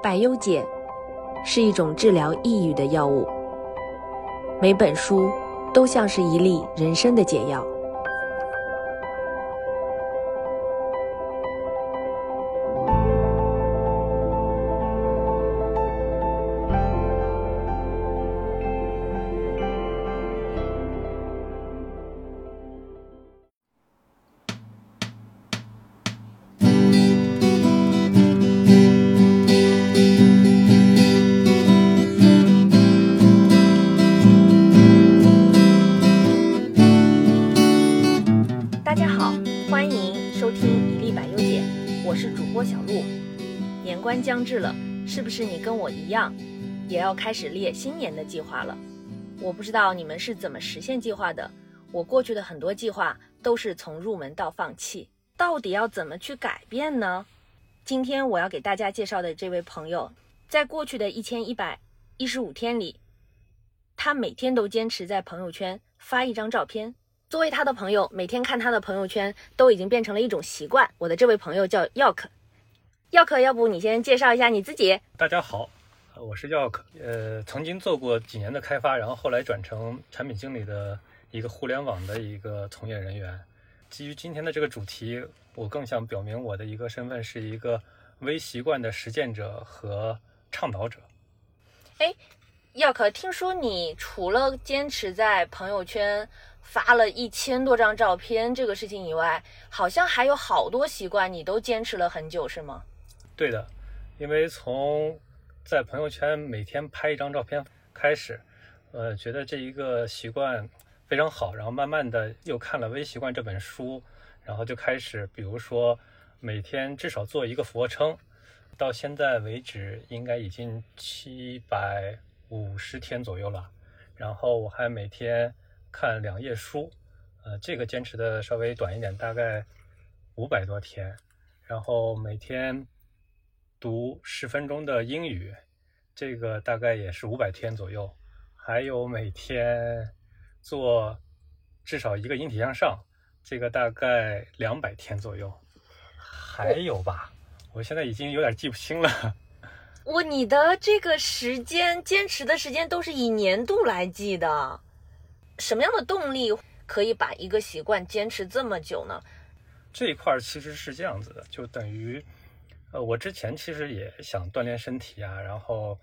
百忧解是一种治疗抑郁的药物，每本书都像是一粒人生的解药。开始列新年的计划了？我不知道你们是怎么实现计划的，我过去的很多计划都是从入门到放弃，到底要怎么去改变呢？今天我要给大家介绍的这位朋友，在过去的一千一百一十五天里，他每天都坚持在朋友圈发一张照片。作为他的朋友，每天看他的朋友圈都已经变成了一种习惯。我的这位朋友叫 Yok，Yok，要不你先介绍一下你自己？大家好，我是 Yok，呃，曾经做过几年的开发，然后后来转成产品经理的一个互联网的一个从业人员。基于今天的这个主题，我更想表明我的一个身份是一个微习惯的实践者和倡导者。哎，Yok，听说你除了坚持在朋友圈发了一千多张照片这个事情以外，好像还有好多习惯你都坚持了很久，是吗？对的，因为从在朋友圈每天拍一张照片开始，呃，觉得这一个习惯非常好，然后慢慢的又看了《微习惯》这本书，然后就开始，比如说每天至少做一个俯卧撑，到现在为止应该已经七百五十天左右了，然后我还每天看两页书，呃，这个坚持的稍微短一点，大概五百多天，然后每天读十分钟的英语，这个大概也是五百天左右，还有每天做至少一个引体向上，这个大概两百天左右，还有吧，我现在已经有点记不清了。我你的这个时间坚持的时间都是以年度来记的，什么样的动力可以把一个习惯坚持这么久呢？这一块儿其实是这样子的，就等于，呃，我之前其实也想锻炼身体啊，然后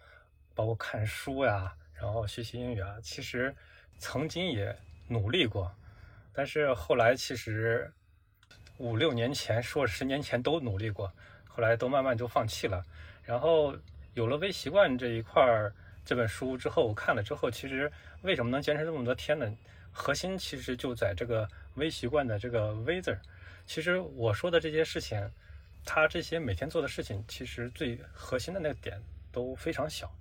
包括看书呀、然后学习英语啊，其实曾经也努力过，但是后来其实五六年前说十年前都努力过，后来都慢慢就放弃了。然后有了微习惯这一块儿这本书之后，我看了之后，其实为什么能坚持这么多天呢？核心其实就在这个微习惯的这个“微”字儿。其实我说的这些事情，他这些每天做的事情，其实最核心的那个点都非常小。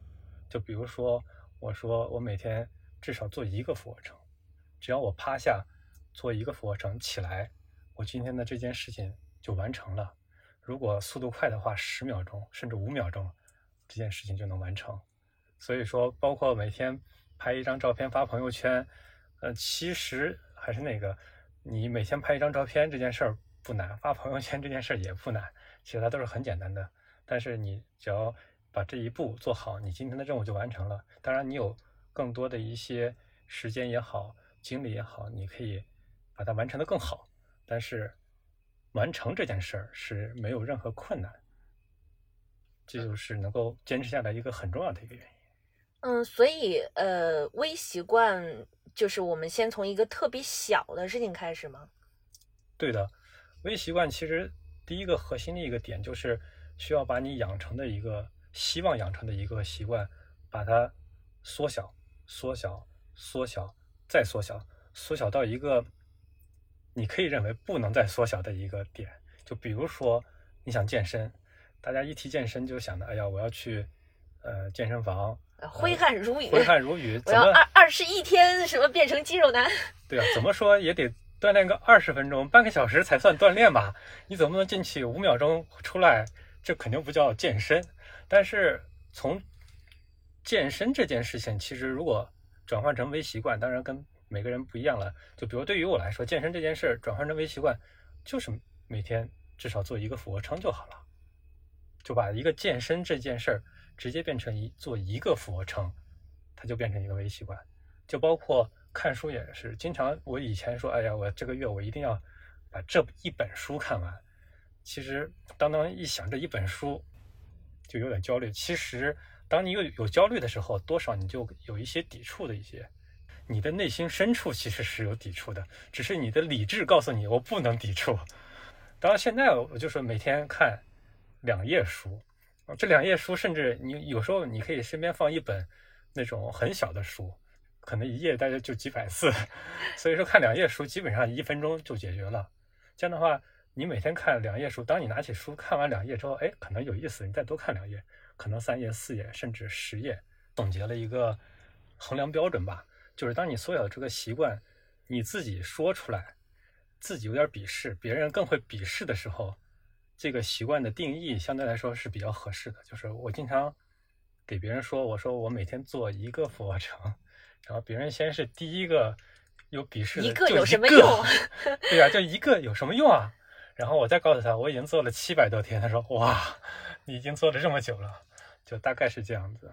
就比如说，我说我每天至少做一个俯卧撑，只要我趴下做一个俯卧撑起来，我今天的这件事情就完成了。如果速度快的话，十秒钟甚至五秒钟，这件事情就能完成。所以说，包括每天拍一张照片发朋友圈，呃，其实还是那个，你每天拍一张照片这件事儿不难，发朋友圈这件事儿也不难，其实它都是很简单的。但是你只要把这一步做好，你今天的任务就完成了。当然，你有更多的一些时间也好，精力也好，你可以把它完成的更好。但是完成这件事儿是没有任何困难，这就是能够坚持下来一个很重要的一个原因。嗯，所以呃，微习惯就是我们先从一个特别小的事情开始吗？对的，微习惯其实第一个核心的一个点就是需要把你养成的一个希望养成的一个习惯，把它缩小、缩小、缩小再缩小，缩小到一个你可以认为不能再缩小的一个点。就比如说你想健身，大家一提健身就想着，哎呀，我要去呃健身房，呃挥汗如雨，挥汗如雨，我要怎么二二十一天什么变成肌肉男？对啊，怎么说也得锻炼个二十分钟、半个小时才算锻炼吧？你总不能进去五秒钟出来，这肯定不叫健身。但是从健身这件事情，其实如果转换成微习惯，当然跟每个人不一样了。就比如对于我来说，健身这件事转换成微习惯，就是每天至少做一个俯卧撑就好了。就把一个健身这件事儿直接变成一做一个俯卧撑，它就变成一个微习惯。就包括看书也是，经常我以前说，哎呀，我这个月我一定要把这一本书看完。其实当当一想这一本书，就有点焦虑。其实当你有有焦虑的时候，多少你就有一些抵触的一些，你的内心深处其实是有抵触的，只是你的理智告诉你我不能抵触。当然现在我就说每天看两页书，这两页书甚至你有时候你可以身边放一本那种很小的书，可能一页大概就几百字，所以说看两页书基本上一分钟就解决了。这样的话，你每天看两页书，当你拿起书看完两页之后，哎，可能有意思，你再多看两页，可能三页、四页，甚至十页。总结了一个衡量标准吧，就是当你所有的这个习惯你自己说出来。自己有点鄙视，别人更会鄙视的时候，这个习惯的定义相对来说是比较合适的。就是我经常给别人说，我说我每天做一个俯卧撑，然后别人先是第一个有鄙视的，一个有什么用？对呀，就一个有什么用啊？然后我再告诉他，我已经做了七百多天。他说哇，你已经做了这么久了，就大概是这样子。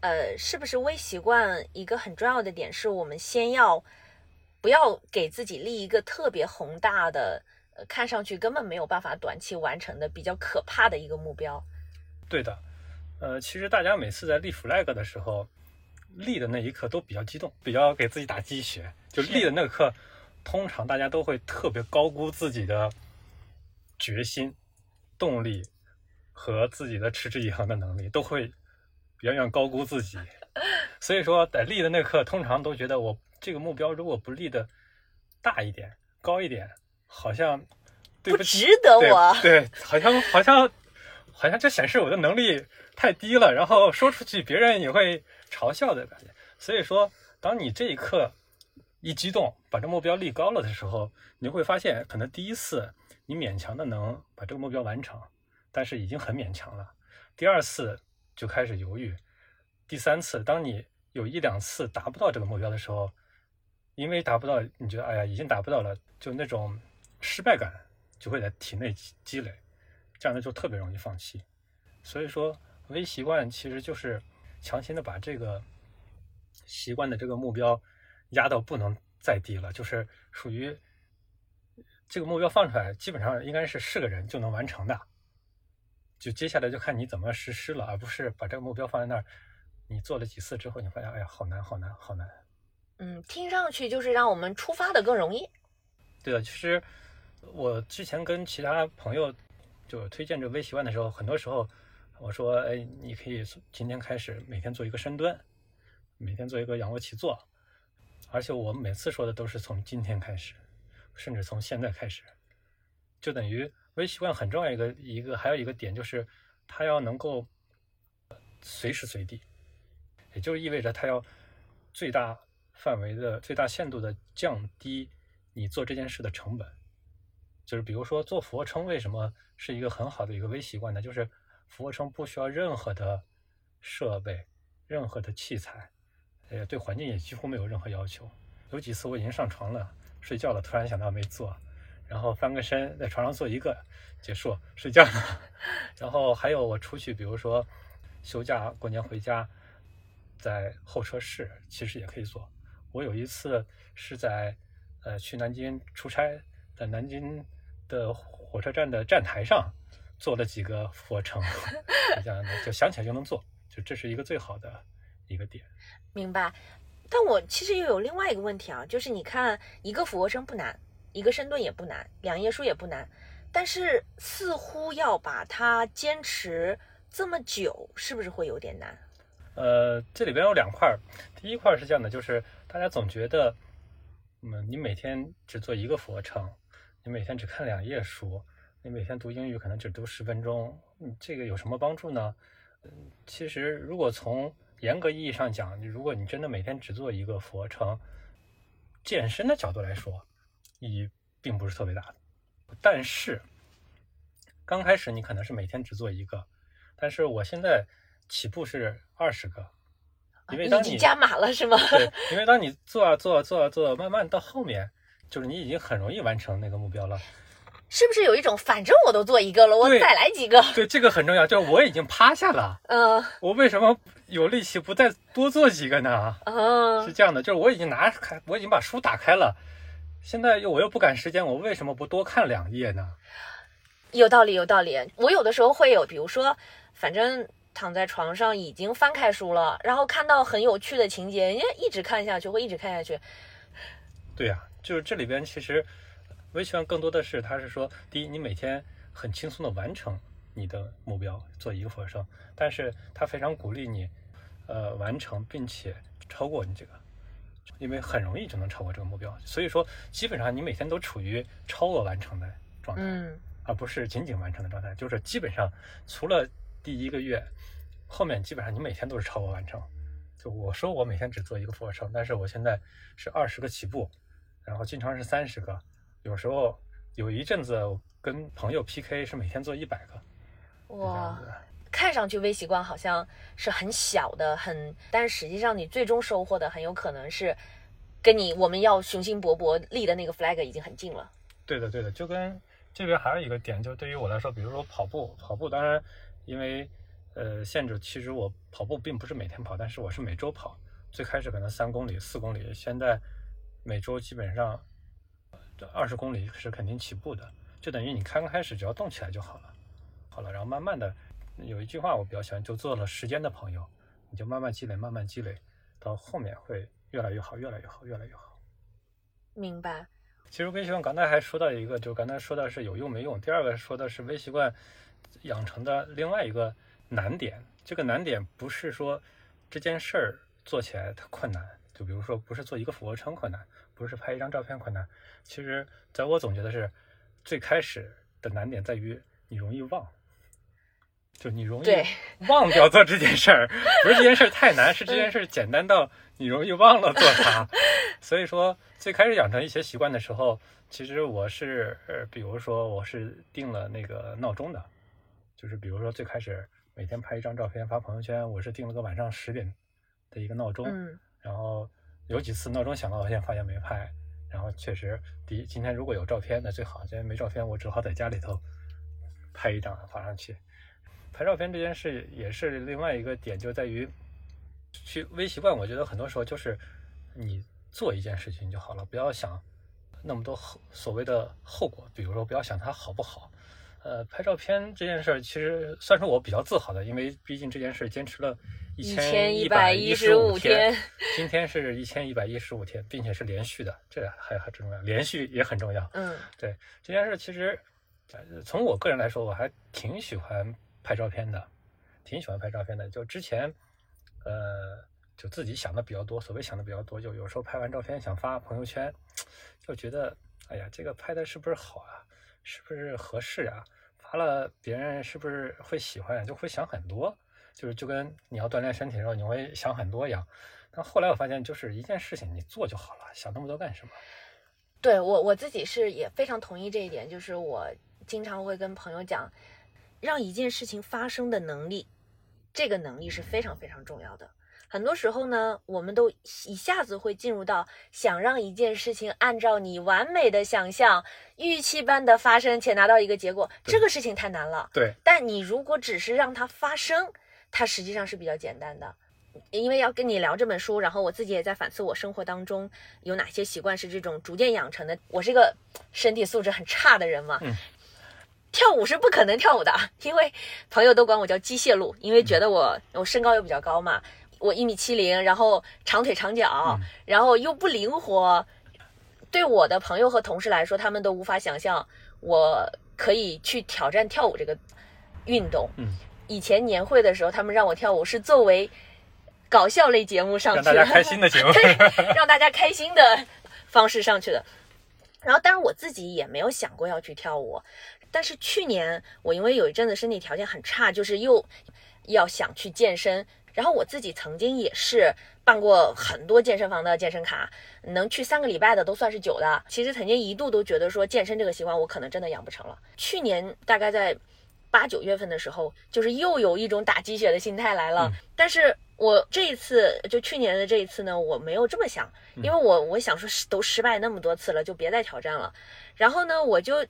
呃，是不是微习惯一个很重要的点是我们先要。不要给自己立一个特别宏大的，呃，看上去根本没有办法短期完成的比较可怕的一个目标。对的，呃，其实大家每次在立 flag 的时候，立的那一刻都比较激动，比较给自己打鸡血。就立的那刻，通常大家都会特别高估自己的决心、动力和自己的持之以恒的能力，都会远远高估自己。所以说，在立的那刻，通常都觉得我。这个目标如果不立的大一点、高一点，好像不值得我。对，好像好像好像就显示我的能力太低了，然后说出去别人也会嘲笑的感觉。所以说，当你这一刻一激动，把这目标立高了的时候，你会发现，可能第一次你勉强的能把这个目标完成，但是已经很勉强了。第二次就开始犹豫，第三次，当你有一两次达不到这个目标的时候。因为达不到，你觉得哎呀，已经达不到了，就那种失败感就会在体内积累，这样的就特别容易放弃。所以说，微习惯其实就是强行的把这个习惯的这个目标压到不能再低了，就是属于这个目标放出来，基本上应该是是个人就能完成的。就接下来就看你怎么实施了，而不是把这个目标放在那儿，你做了几次之后，你发现哎呀，好难，好难，好难。嗯，听上去就是让我们出发的更容易。对的，其实我之前跟其他朋友就推荐这微习惯的时候，很多时候我说，哎，你可以今天开始每天做一个深蹲，每天做一个仰卧起坐，而且我每次说的都是从今天开始，甚至从现在开始，就等于微习惯很重要一个一个还有一个点就是它要能够随时随地，也就意味着它要最大。范围的最大限度的降低你做这件事的成本，就是比如说做俯卧撑，为什么是一个很好的一个微习惯呢？就是俯卧撑不需要任何的设备、任何的器材，呃，对环境也几乎没有任何要求。有几次我已经上床了，睡觉了，突然想到没做，然后翻个身在床上做一个，结束睡觉了。然后还有我出去，比如说休假、过年回家，在候车室其实也可以做。我有一次是在，呃，去南京出差，在南京的火车站的站台上做了几个俯卧撑，这样的就想起来就能做，就这是一个最好的一个点。明白。但我其实又有另外一个问题啊，就是你看一个俯卧撑不难，一个深蹲也不难，两页书也不难，但是似乎要把它坚持这么久，是不是会有点难？呃，这里边有两块，第一块是这样的，就是大家总觉得，嗯，你每天只做一个俯卧撑，你每天只看两页书，你每天读英语可能只读十分钟，你，这个有什么帮助呢？嗯，其实如果从严格意义上讲，你如果你真的每天只做一个俯卧撑，健身的角度来说，意义并不是特别大的。但是刚开始你可能是每天只做一个，但是我现在。起步是二十个，因为当你加码了是吗？对，因为当你做啊做啊做啊做，慢慢到后面，就是你已经很容易完成那个目标了。是不是有一种反正我都做一个了，我再来几个？对，这个很重要，就是我已经趴下了，嗯我为什么有力气不再多做几个呢？是嗯，这样的，就是我已经拿开，我已经把书打开了，现在又我又不赶时间，我为什么不多看两页呢？有道理，有道理。我有的时候会有，比如说，反正躺在床上已经翻开书了，然后看到很有趣的情节，人家一直看下去，会一直看下去。对呀、就是这里边其实微习惯更多的是，他是说，第一，你每天很轻松的完成你的目标，做一个俯卧撑，但是他非常鼓励你，呃，完成并且超过你这个，因为很容易就能超过这个目标，所以说基本上你每天都处于超额完成的状态。嗯而不是仅仅完成的状态，就是基本上除了第一个月，后面基本上你每天都是超额完成。就我说我每天只做一个俯卧撑，但是我现在是二十个起步，然后经常是三十个，有时候有一阵子跟朋友 PK 是每天做一百个，哇，看上去微习惯好像是很小的，很，但是实际上你最终收获的很有可能是跟你我们要雄心勃勃立的那个 flag 已经很近了。对的，对的，就跟这边还有一个点，就是对于我来说，比如说跑步，跑步当然因为呃限制，其实我跑步并不是每天跑，但是我是每周跑。最开始可能三公里、四公里，现在每周基本上二十公里是肯定起步的，就等于你刚开始只要动起来就好了，好了，然后慢慢的有一句话我比较喜欢，就做了时间的朋友，你就慢慢积累，慢慢积累，到后面会越来越好，越来越好，越来越好。明白。其实微习惯刚才还说到一个，就刚才说的是有用没用，第二个说的是微习惯养成的另外一个难点。这个难点不是说这件事儿做起来它困难，就比如说不是做一个俯卧撑困难，不是拍一张照片困难。其实在我总结的是，最开始的难点在于你容易忘，就你容易忘掉做这件事儿，不是这件事儿太难，是这件事儿简单到你容易忘了做它。所以说，最开始养成一些习惯的时候，其实我是呃，比如说我是定了那个闹钟的，就是比如说最开始每天拍一张照片发朋友圈，我是定了个晚上十点的一个闹钟，嗯然后有几次闹钟响了，我现在发现没拍，然后确实，第一，今天如果有照片那最好，今天没照片，我只好在家里头拍一张发上去。拍照片这件事也是另外一个点，就在于去微习惯，我觉得很多时候就是你做一件事情就好了，不要想那么多后所谓的后果，比如说不要想它好不好。呃，拍照片这件事其实算是我比较自豪的，因为毕竟这件事坚持了一千一百一十五1115天天，今天是一千一百一十五天，并且是连续的，这还很重要，连续也很重要。嗯对这件事，其实呃从我个人来说，我还挺喜欢拍照片的，挺喜欢拍照片的。就之前，呃，就自己想的比较多，所谓想的比较多，就有时候拍完照片想发朋友圈，就觉得，哎呀，这个拍的是不是好啊？是不是合适啊？发了别人是不是会喜欢啊？就会想很多，就是就跟你要锻炼身体的时候，你会想很多一样。但后来我发现，就是一件事情你做就好了，想那么多干什么？对我我自己是也非常同意这一点，就是我经常会跟朋友讲，让一件事情发生的能力，这个能力是非常非常重要的。很多时候呢，我们都一下子会进入到想让一件事情按照你完美的想象、预期般的发生且拿到一个结果，这个事情太难了。对，但你如果只是让它发生，它实际上是比较简单的。因为要跟你聊这本书，然后我自己也在反思我生活当中有哪些习惯是这种逐渐养成的。我是一个身体素质很差的人嘛，嗯跳舞是不可能跳舞的，因为朋友都管我叫机械鹿，因为觉得我我身高又比较高嘛，我一米七零，然后长腿长脚，嗯然后又不灵活。对我的朋友和同事来说，他们都无法想象我可以去挑战跳舞这个运动。嗯，以前年会的时候，他们让我跳舞是作为搞笑类节目上去的，让大家开心的节目。让大家开心的方式上去的。然后，当然我自己也没有想过要去跳舞，但是去年我因为有一阵子身体条件很差，就是又要想去健身，然后我自己曾经也是办过很多健身房的健身卡，能去三个礼拜的都算是久的。其实曾经一度都觉得说健身这个习惯我可能真的养不成了。去年大概在八九月份的时候，就是又有一种打鸡血的心态来了，嗯但是我这一次就去年的这一次呢，我没有这么想，因为我我想说是都失败那么多次了，就别再挑战了。然后呢，我就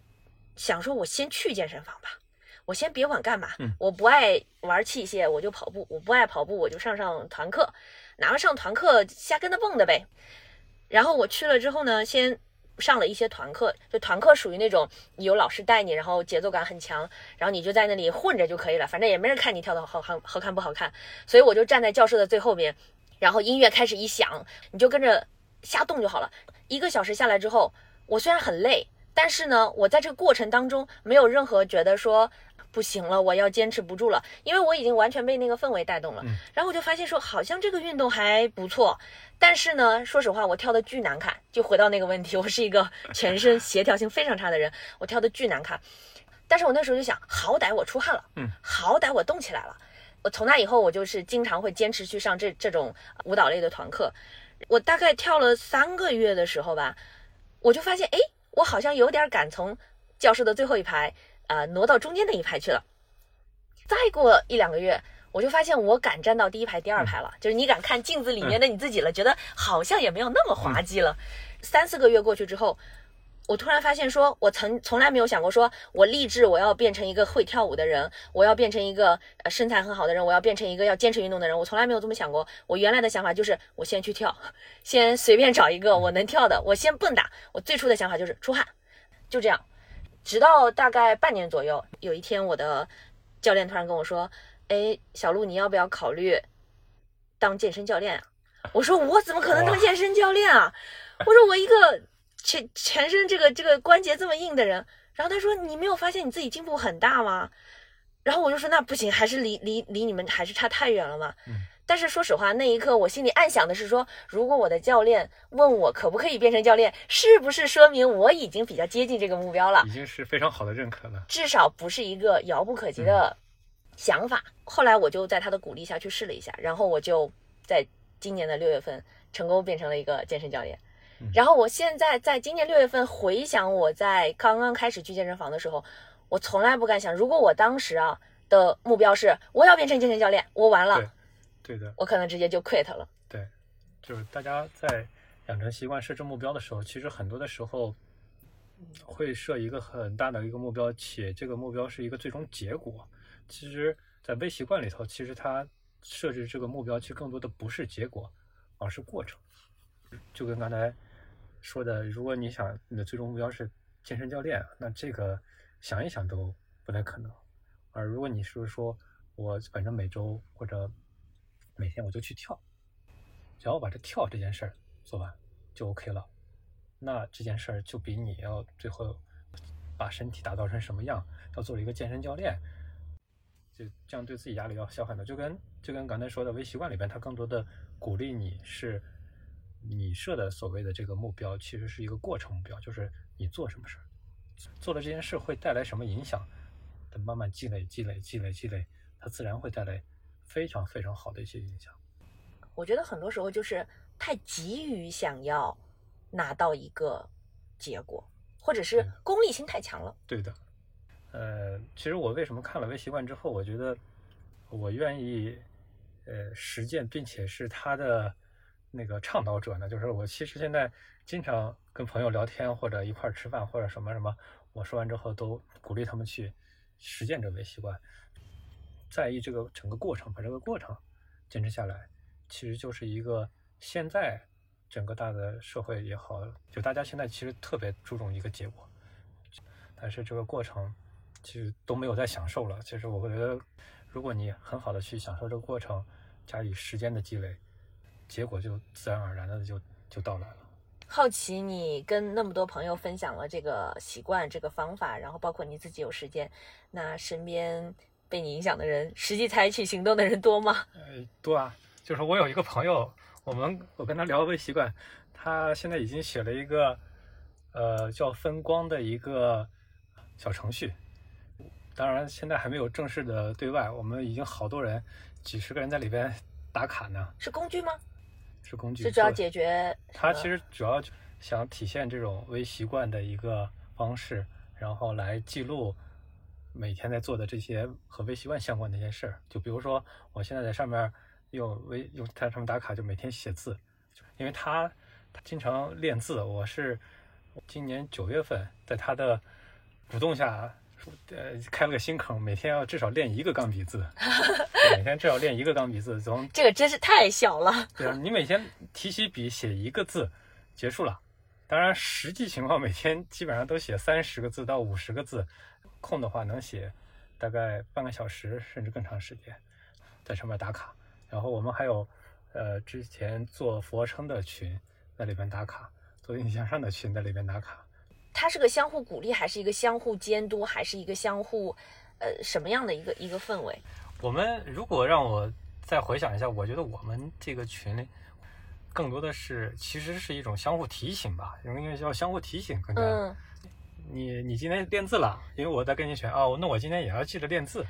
想说，我先去健身房吧，我先别管干嘛，嗯我不爱玩器械，我就跑步；我不爱跑步，我就上上团课，哪怕上团课瞎跟着蹦的呗。然后我去了之后呢，先上了一些团课，就团课属于那种有老师带你，然后节奏感很强，然后你就在那里混着就可以了，反正也没人看你跳的好看好看不好看，所以我就站在教室的最后面，然后音乐开始一响，你就跟着瞎动就好了。一个小时下来之后，我虽然很累，但是呢，我在这个过程当中没有任何觉得说不行了，我要坚持不住了，因为我已经完全被那个氛围带动了。嗯然后我就发现说，好像这个运动还不错，但是呢，说实话，我跳的巨难看。就回到那个问题，我是一个全身 协调性非常差的人，我跳的巨难看。但是我那时候就想，好歹我出汗了，嗯，好歹我动起来了。我从那以后，我就是经常会坚持去上这这种舞蹈类的团课。我大概跳了三个月的时候吧，我就发现，哎，我好像有点敢从教室的最后一排，呃，挪到中间那一排去了。再过一两个月，我就发现我敢站到第一排、第二排了，就是你敢看镜子里面的你自己了，觉得好像也没有那么滑稽了。三四个月过去之后，我突然发现说，我曾从来没有想过说，我立志我要变成一个会跳舞的人，我要变成一个呃身材很好的人，我要变成一个要坚持运动的人。我从来没有这么想过。我原来的想法就是，我先去跳，先随便找一个我能跳的，我先蹦跶。我最初的想法就是出汗，就这样。直到大概半年左右，有一天我的教练突然跟我说：“哎，小鹿，你要不要考虑当健身教练啊？”我说：“我怎么可能当健身教练啊？”我说：“我一个全全身这个这个关节这么硬的人。”然后他说：“你没有发现你自己进步很大吗？”然后我就说：“那不行，还是离离离你们还是差太远了嘛。嗯但是说实话，那一刻我心里暗想的是说，如果我的教练问我可不可以变成教练，是不是说明我已经比较接近这个目标了？已经是非常好的认可了。至少不是一个遥不可及的想法。后来我就在他的鼓励下去试了一下，然后我就在今年的六月份成功变成了一个健身教练。嗯然后我现在在今年六月份回想我在刚刚开始去健身房的时候，我从来不敢想，如果我当时啊的目标是我要变成健身教练，我完了对，对的，我可能直接就 quit 了。对，就是大家在养成习惯、设置目标的时候，其实很多的时候会设一个很大的一个目标，且这个目标是一个最终结果。其实，在微习惯里头，其实它设置这个目标，其实更多的不是结果，而是过程。就跟刚才说的，如果你想你的最终目标是健身教练，那这个想一想都不太可能。而如果你是说我反正每周或者每天我就去跳，只要我把这跳这件事儿做完就 OK 了，那这件事儿就比你要最后把身体打造成什么样，要做一个健身教练，就这样对自己压力要小很多。就跟就跟刚才说的微习惯里边，它更多的鼓励你是你设的所谓的这个目标，其实是一个过程目标，就是你做什么事儿，做了这件事会带来什么影响，等慢慢积累、积累、积累、积累，它自然会带来非常非常好的一些影响。我觉得很多时候就是太急于想要拿到一个结果，或者是嗯功利心太强了。对的，呃，其实我为什么看了微习惯之后，我觉得我愿意呃实践，并且是他的那个倡导者呢？就是我其实现在经常跟朋友聊天，或者一块儿吃饭，或者什么什么，我说完之后都鼓励他们去实践这微习惯，在意这个整个过程，把这个过程坚持下来，其实就是一个现在整个大的社会也好，就大家现在其实特别注重一个结果。但是这个过程其实都没有在享受了。其实我觉得，如果你很好的去享受这个过程，加以时间的积累，结果就自然而然的就就到来了。好奇你跟那么多朋友分享了这个习惯、这个方法，然后包括你自己有时间，那身边被你影响的人，实际采取行动的人多吗？呃，多啊，就是我有一个朋友，我们我跟他聊微习惯，他现在已经写了一个呃叫分光的一个小程序，当然现在还没有正式的对外，我们已经好多人，几十个人在里边打卡呢，是工具吗？是工具。是主要解决他其实主要想体现这种微习惯的一个方式，然后来记录每天在做的这些和微习惯相关的一些事儿。就比如说，我现在在上面用微用它上面打卡，就每天写字，因为他他经常练字。我是今年九月份在他的鼓动下，呃，开了个新坑，每天要至少练一个钢笔字，每天至少练一个钢笔字，从这个真是太小了。对啊，你每天提起笔写一个字，结束了。当然，实际情况每天基本上都写三十个字到五十个字，空的话能写大概半个小时甚至更长时间，在上面打卡。然后我们还有呃之前做俯卧撑的群在里边打卡，做引体向上的群在里边打卡。它是个相互鼓励，还是一个相互监督，还是一个相互呃什么样的一个一个氛围？我们如果让我再回想一下，我觉得我们这个群里。更多的是，其实是一种相互提醒吧，因为叫相互提醒更加。嗯。你你今天练字了，因为我在跟你选哦，那我今天也要记得练字。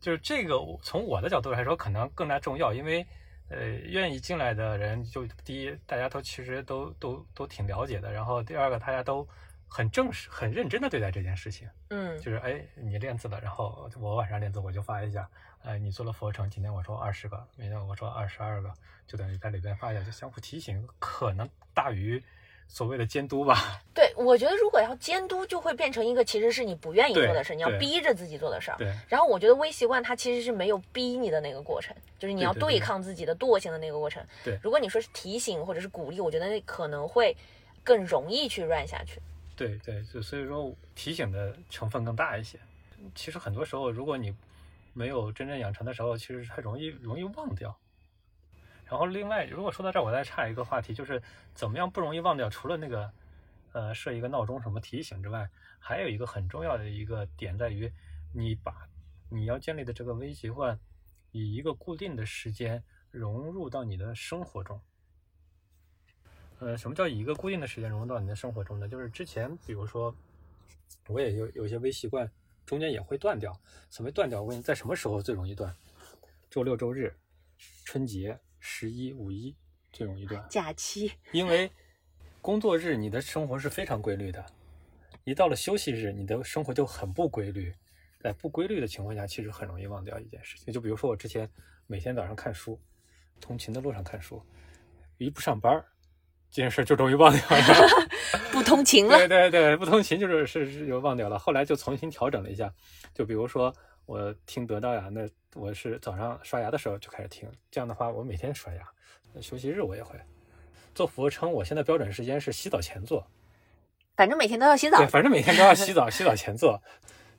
就是这个，从我的角度来说，可能更加重要，因为呃，愿意进来的人，就第一，大家都其实都都都挺了解的，然后第二个，大家都很正式、很认真的对待这件事情。嗯。就是哎，你练字了，然后我晚上练字，我就发一下。哎，你做了俯卧撑，今天我说二十个，明天我说二十二个，就等于在里边发一下，就相互提醒，可能大于所谓的监督吧。对，我觉得如果要监督，就会变成一个其实是你不愿意做的事，你要逼着自己做的事儿。对。然后我觉得微习惯它其实是没有逼你的那个过程，就是你要对抗自己的惰性的那个过程。对。如果你说是提醒或者是鼓励，我觉得那可能会更容易去 run 下去。对对，就所以说提醒的成分更大一些。其实很多时候，如果你没有真正养成的时候，其实很容易容易忘掉。然后另外，如果说到这儿，我再插一个话题，就是怎么样不容易忘掉？除了那个呃设一个闹钟什么提醒之外，还有一个很重要的一个点在于，你把你要建立的这个微习惯，以一个固定的时间融入到你的生活中。呃，什么叫以一个固定的时间融入到你的生活中呢？就是之前比如说，我也有有些微习惯。中间也会断掉，所谓断掉，我问你在什么时候最容易断？周六周日、春节、十一、五一最容易断。假期。因为工作日你的生活是非常规律的，一到了休息日，你的生活就很不规律。在不规律的情况下，其实很容易忘掉一件事情。就比如说我之前每天早上看书，通勤的路上看书，一不上班。这件事就容易忘掉了，不通勤了。对对对，不通勤就是是是就忘掉了。后来就重新调整了一下，就比如说我听得到呀，那我是早上刷牙的时候就开始听，这样的话我每天刷牙。休息日我也会做俯卧撑，我现在标准时间是洗澡前做，反正每天都要洗澡。对，反正每天都要洗澡，洗澡前做，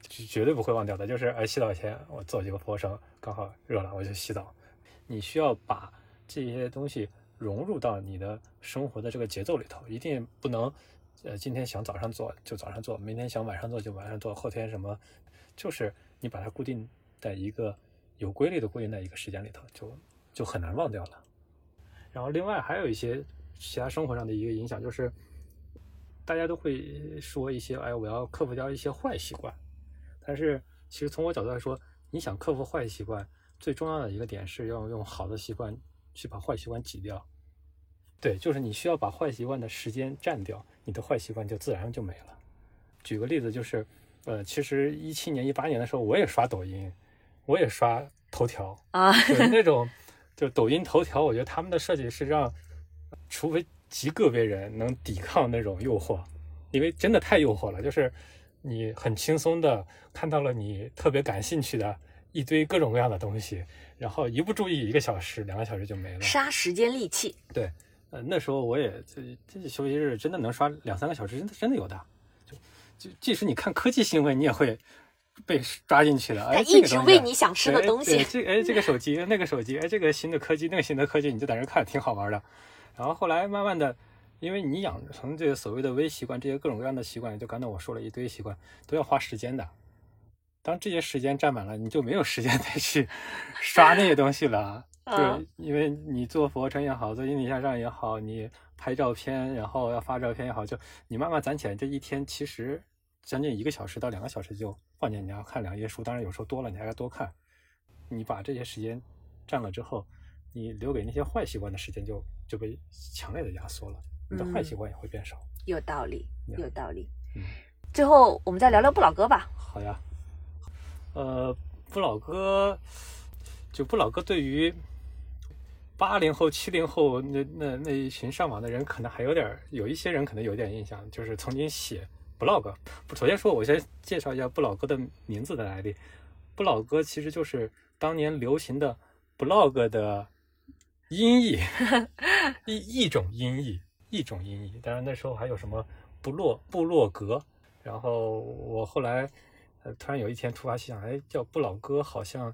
绝对不会忘掉的。就是哎，洗澡前我做几个俯卧撑，刚好热了我就洗澡。你需要把这些东西。融入到你的生活的这个节奏里头，一定不能，呃，今天想早上做就早上做，明天想晚上做就晚上做，后天什么，就是你把它固定在一个有规律的固定在一个时间里头，就就很难忘掉了。然后另外还有一些其他生活上的一个影响，就是大家都会说一些，哎，我要克服掉一些坏习惯。但是其实从我角度来说，你想克服坏习惯，最重要的一个点是要用好的习惯。去把坏习惯挤掉，对，就是你需要把坏习惯的时间占掉，你的坏习惯就自然就没了。举个例子，就是，呃，其实一七年、一八年的时候，我也刷抖音，我也刷头条啊，就是 那种，就抖音头条，我觉得他们的设计是让，除非极个别人能抵抗那种诱惑，因为真的太诱惑了，就是你很轻松的看到了你特别感兴趣的一堆各种各样的东西。然后一不注意，一个小时、两个小时就没了，杀时间利器。对，呃，那时候我也这这休息日真的能刷两三个小时，真的真的有的。就就即使你看科技新闻，你也会被抓进去的。哎，一直喂你想吃的东西。这哎，这个手机，那个手机，哎，这个新的科技，那个新的科技，你就在那看，挺好玩的。然后后来慢慢的，因为你养成这个所谓的微习惯，这些各种各样的习惯，就刚才我说了一堆习惯，都要花时间的。当这些时间占满了，你就没有时间 再去刷那些东西了。对，因为你做俯卧撑也好，做引体向上也好，你拍照片，然后要发照片也好，就你慢慢攒起来，这一天其实将近一个小时到两个小时就放进你要看两页书。当然有时候多了，你还要多看。你把这些时间占了之后，你留给那些坏习惯的时间就就被强烈的压缩了，你的坏习惯也会变少。有道理，有道理。嗯，最后我们再聊聊不老哥吧。好呀。呃，不老哥，就不老哥，对于八零后、七零后那那那一群上网的人，可能还有点，有一些人可能有点印象，就是曾经写 blog。首先说，我先介绍一下不老哥的名字的来历。不老哥其实就是当年流行的 blog 的音译，一一种音译，一种音译。当然那时候还有什么布洛、布洛格。然后我后来呃突然有一天突发奇想，哎，叫不老哥好像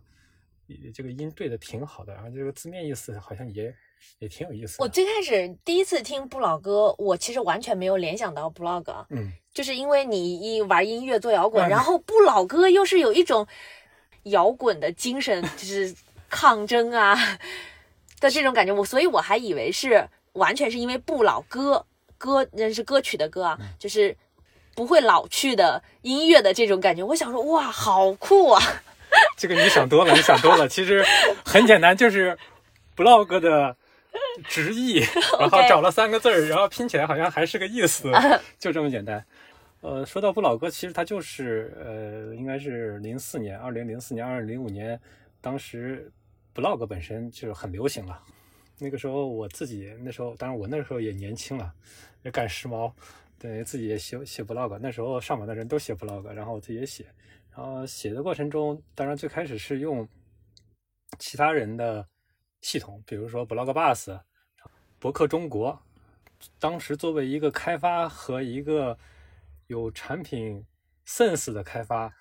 这个音对的挺好的，然后这个字面意思好像也。也挺有意思。我最开始第一次听不老歌，我其实完全没有联想到 blog，嗯，就是因为你一玩音乐做摇滚，然后不老歌又是有一种摇滚的精神，就是抗争啊的这种感觉，我所以我还以为是完全是因为不老歌歌那是歌曲的歌啊，就是不会老去的音乐的这种感觉。我想说，哇，好酷啊！这个你想多了，你想多了，其实很简单，就是 blog 的。直译，然后找了三个字儿，然后拼起来好像还是个意思，就这么简单。呃，说到不老歌，其实它就是呃，应该是零四年，二零零四年、二零零五年，当时 blog 本身就很流行了。那个时候我自己那时候，当然我那时候也年轻了，也赶时髦，对自己也写写 blog。那时候上网的人都写 blog，然后我自己也写。然后写的过程中，当然最开始是用其他人的。系统，比如说 Blogbus、博客中国，当时作为一个开发和一个有产品 sense 的开发，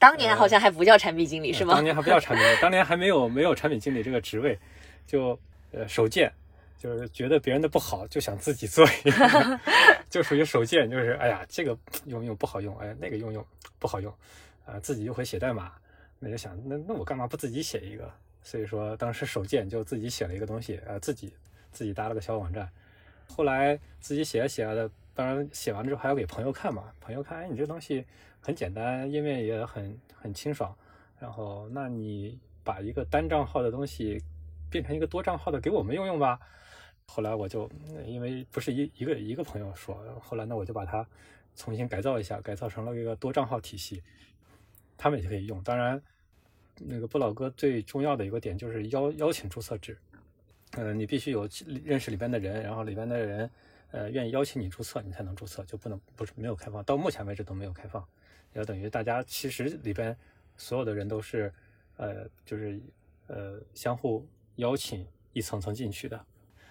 当年好像还不叫产品经理是吗？当年还不叫产品，当年还没有没有产品经理这个职位，就呃手贱，就是觉得别人的不好就想自己做一个，就属于手贱，就是哎呀这个用用不好用，哎那个用用不好用，啊自己又会写代码，那就想那那我干嘛不自己写一个？所以说，当时手贱就自己写了一个东西，呃，自己自己搭了个小网站。后来自己写着写着的，当然写完之后还要给朋友看嘛。朋友看，哎，你这东西很简单，页面也很很清爽。然后，那你把一个单账号的东西变成一个多账号的，给我们用用吧。后来我就因为不是一一个一个朋友说，后来呢我就把它重新改造一下，改造成了一个多账号体系，他们也可以用。当然。那个不老哥最重要的一个点就是邀邀请注册制，呃，你必须有认识里边的人，然后里边的人呃愿意邀请你注册，你才能注册，就不能不是没有开放，到目前为止都没有开放，也等于大家其实里边所有的人都是呃就是呃相互邀请一层层进去的，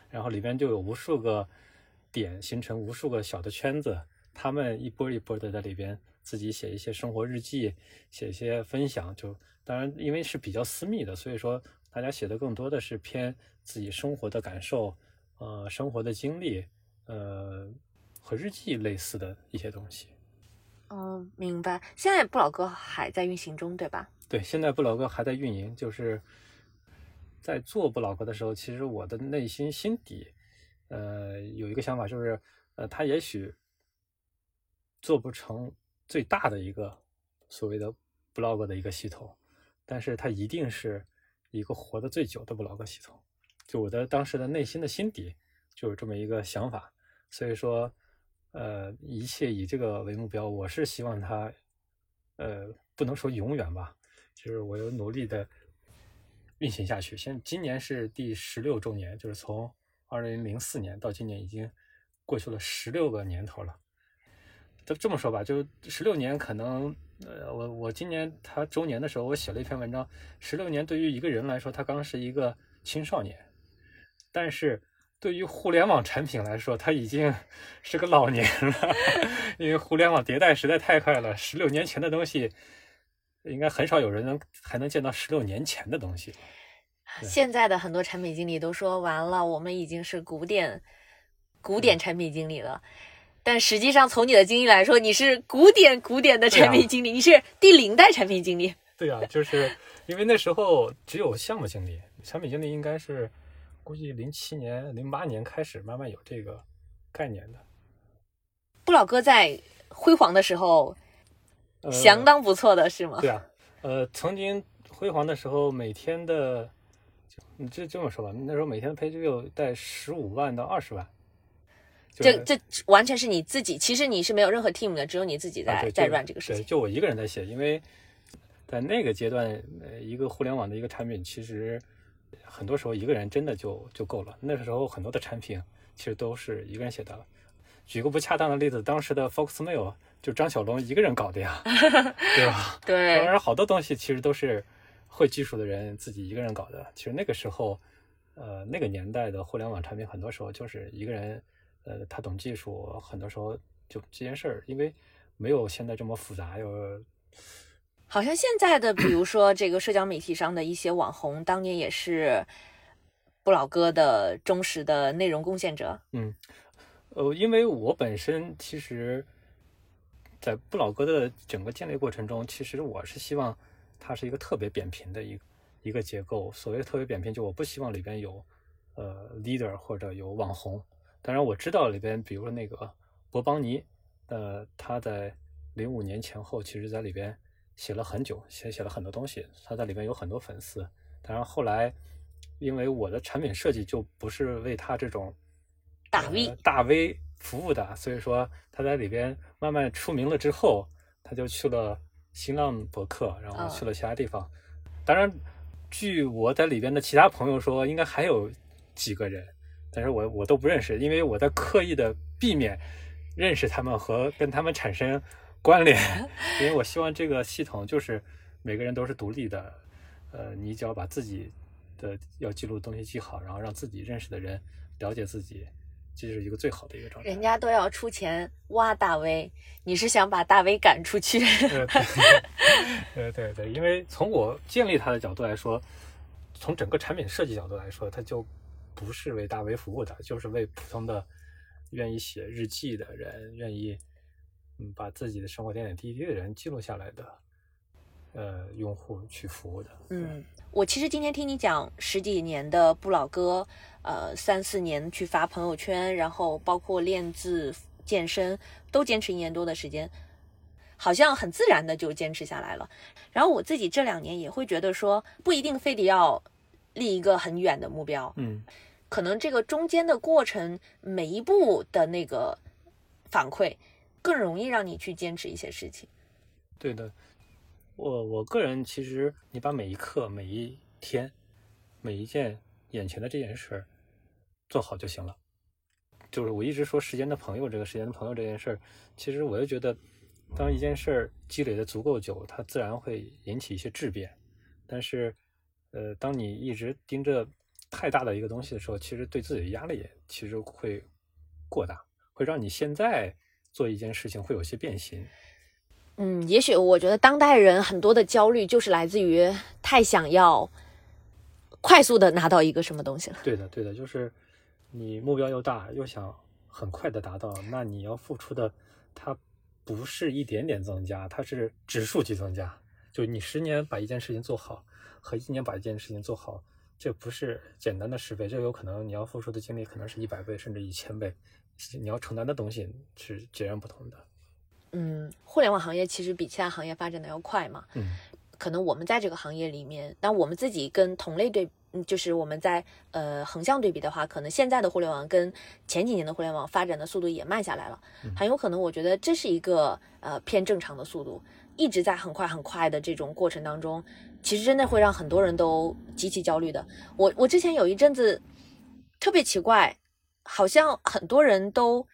然后里边就有无数个点形成无数个小的圈子，他们一波一波的在里边自己写一些生活日记，写一些分享就。当然，因为是比较私密的，所以说大家写的更多的是偏自己生活的感受，呃，生活的经历，呃，和日记类似的一些东西。嗯，明白。现在不老哥还在运行中，对吧？对，现在不老哥还在运营。就是在做不老哥的时候，其实我的内心心底，呃，有一个想法，就是呃，他也许做不成最大的一个所谓的 blog 的一个系统。但是它一定是一个活得最久的不老哥系统，就我的当时的内心的心底就有这么一个想法，所以说，呃，一切以这个为目标，我是希望它，呃，不能说永远吧，就是我有努力的运行下去。现今年是第十六周年，就是从二零零四年到今年已经过去了十六个年头了。就这么说吧，就十六年可能。呃，我我今年他周年的时候，我写了一篇文章。十六年对于一个人来说，他刚是一个青少年；但是对于互联网产品来说，他已经 是个老年了。因为互联网迭代实在太快了，十六年前的东西，应该很少有人能还能见到十六年前的东西。现在的很多产品经理都说完了，我们已经是古典古典产品经理了。但实际上，从你的经历来说，你是古典古典的产品经理，你是第零代产品经理。对啊，就是因为那时候只有项目经理，产品经理应该是估计零七年、零八年开始慢慢有这个概念的。不老哥在辉煌的时候，相当不错的是吗？对啊，呃，曾经辉煌的时候，每天的，你这这么说吧，那时候每天的 page view 在十五万到二十万。这这完全是你自己，其实你是没有任何 team 的，只有你自己在在 run 这个事情。对，就我一个人在写，因为在那个阶段，呃，一个互联网的一个产品，其实很多时候一个人真的就就够了。那个时候很多的产品其实都是一个人写的。举个不恰当的例子，当时的 Foxmail 就张小龙一个人搞的呀，对吧？对，当然好多东西其实都是会技术的人自己一个人搞的。其实那个时候，呃，那个年代的互联网产品，很多时候就是一个人，呃，他懂技术，很多时候就这件事儿，因为没有现在这么复杂，又 好像现在的，比如说这个社交媒体上的一些网红，当年也是不老哥的忠实的内容贡献者。嗯，呃，因为我本身其实，在不老哥的整个建立过程中，其实我是希望它是一个特别扁平的一个一个结构。所谓的特别扁平，就我不希望里边有呃 leader 或者有网红。当然我知道里边，比如说那个博邦尼，呃，他在零五年前后，其实在里边。写了很久，写写了很多东西，他在里边有很多粉丝。当然后来，因为我的产品设计就不是为他这种大 V 大 V 服务的，所以说他在里边慢慢出名了之后，他就去了新浪博客，然后去了其他地方。当然，据我在里边的其他朋友说，应该还有几个人，但是我我都不认识，因为我在刻意的避免认识他们和跟他们产生。关联，因为我希望这个系统就是每个人都是独立的，呃，你只要把自己的要记录的东西记好，然后让自己认识的人了解自己，这是一个最好的一个状态。人家都要出钱挖大 V，你是想把大 V 赶出去？对 对对，因为从我建立它的角度来说，从整个产品设计角度来说，它就不是为大 V 服务的，就是为普通的愿意写日记的人，愿意嗯。把自己的生活点点滴滴的人记录下来的，呃，用户去服务的。嗯，我其实今天听你讲十几年的不老哥，呃，三四年去发朋友圈，然后包括练字、健身，都坚持一年多的时间，好像很自然的就坚持下来了。然后我自己这两年也会觉得说，不一定非得要立一个很远的目标，嗯，可能这个中间的过程，每一步的那个反馈。更容易让你去坚持一些事情。对的，我我个人其实，你把每一刻、每一天、每一件眼前的这件事儿做好就行了。就是我一直说“时间的朋友”这个“时间的朋友”这件事儿，其实我就觉得，当一件事儿积累的足够久，它自然会引起一些质变。但是，呃，当你一直盯着太大的一个东西的时候，其实对自己的压力其实会过大，会让你现在。做一件事情会有些变形，嗯，也许我觉得当代人很多的焦虑就是来自于太想要快速的拿到一个什么东西了。对的，对的，就是你目标又大，又想很快的达到，那你要付出的，它不是一点点增加，它是指数级增加。就你十年把一件事情做好，和一年把一件事情做好，这不是简单的十倍，这有可能你要付出的精力可能是一百倍，甚至一千倍。你要承担的东西是截然不同的。嗯，互联网行业其实比其他行业发展的要快嘛。嗯，可能我们在这个行业里面，那我们自己跟同类对，就是我们在呃横向对比的话，可能现在的互联网跟前几年的互联网发展的速度也慢下来了。很有可能，我觉得这是一个呃偏正常的速度，一直在很快很快的这种过程当中，其实真的会让很多人都极其焦虑的。我我之前有一阵子特别奇怪。好像很多人都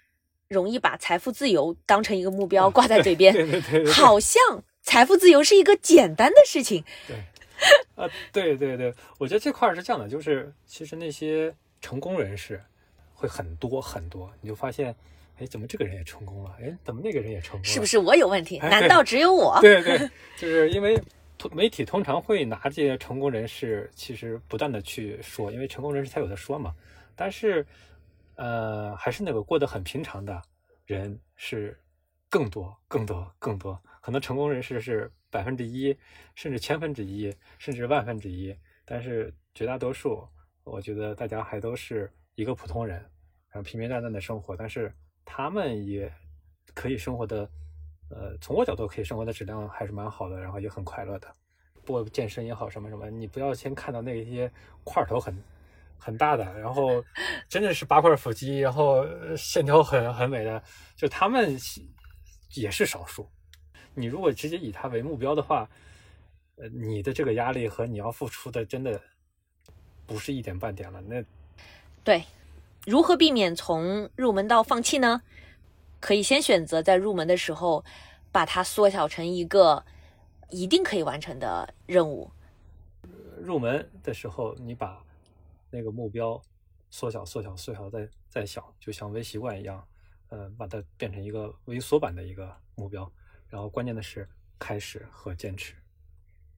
容易把财富自由当成一个目标挂在嘴边，对对对，好像财富自由是一个简单的事情。对，啊，对对对，我觉得这块是这样的，就是其实那些成功人士会很多很多，你就发现，哎，怎么这个人也成功了？哎，怎么那个人也成功了？是不是我有问题？难道只有我？对对，就是因为媒体通常会拿这些成功人士，其实不断的去说，因为成功人士才有的说嘛，但是。呃，还是那个过得很平常的人是更多、更多、更多。可能成功人士是百分之一，甚至千分之一，甚至万分之一。但是绝大多数，我觉得大家还都是一个普通人，然后平平淡淡的生活。但是他们也可以生活的，呃，从我角度可以生活的质量还是蛮好的，然后也很快乐的。不过健身也好，什么什么，你不要先看到那些块头很。很大的，然后真的是八块腹肌，然后线条很很美的，就他们也是少数。你如果直接以他为目标的话，呃，你的这个压力和你要付出的真的不是一点半点了。那对，如何避免从入门到放弃呢？可以先选择在入门的时候把它缩小成一个一定可以完成的任务。入门的时候，你把那个目标缩小、缩小、缩小再再小，就像微习惯一样，呃，把它变成一个微缩版的一个目标。然后关键的是开始和坚持。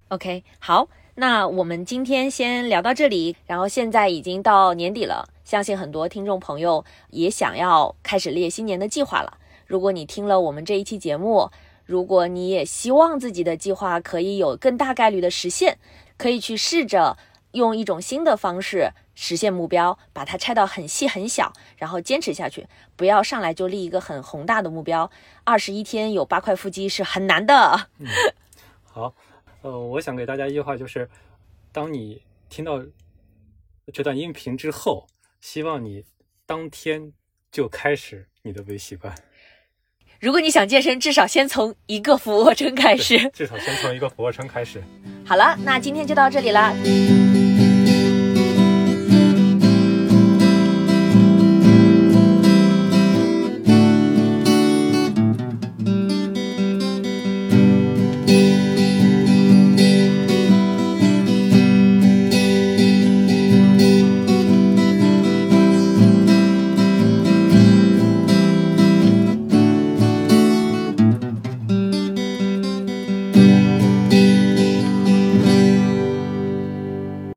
OK，好，那我们今天先聊到这里。然后现在已经到年底了，相信很多听众朋友也想要开始列新年的计划了。如果你听了我们这一期节目，如果你也希望自己的计划可以有更大概率的实现，可以去试着用一种新的方式实现目标，把它拆到很细很小，然后坚持下去。不要上来就立一个很宏大的目标，二十一天有八块腹肌是很难的。好，呃，我想给大家一句话，就是当你听到这段音频之后，希望你当天就开始你的微习惯。如果你想健身，至少先从一个俯卧撑开始。至少先从一个俯卧撑开始。好了，那今天就到这里啦。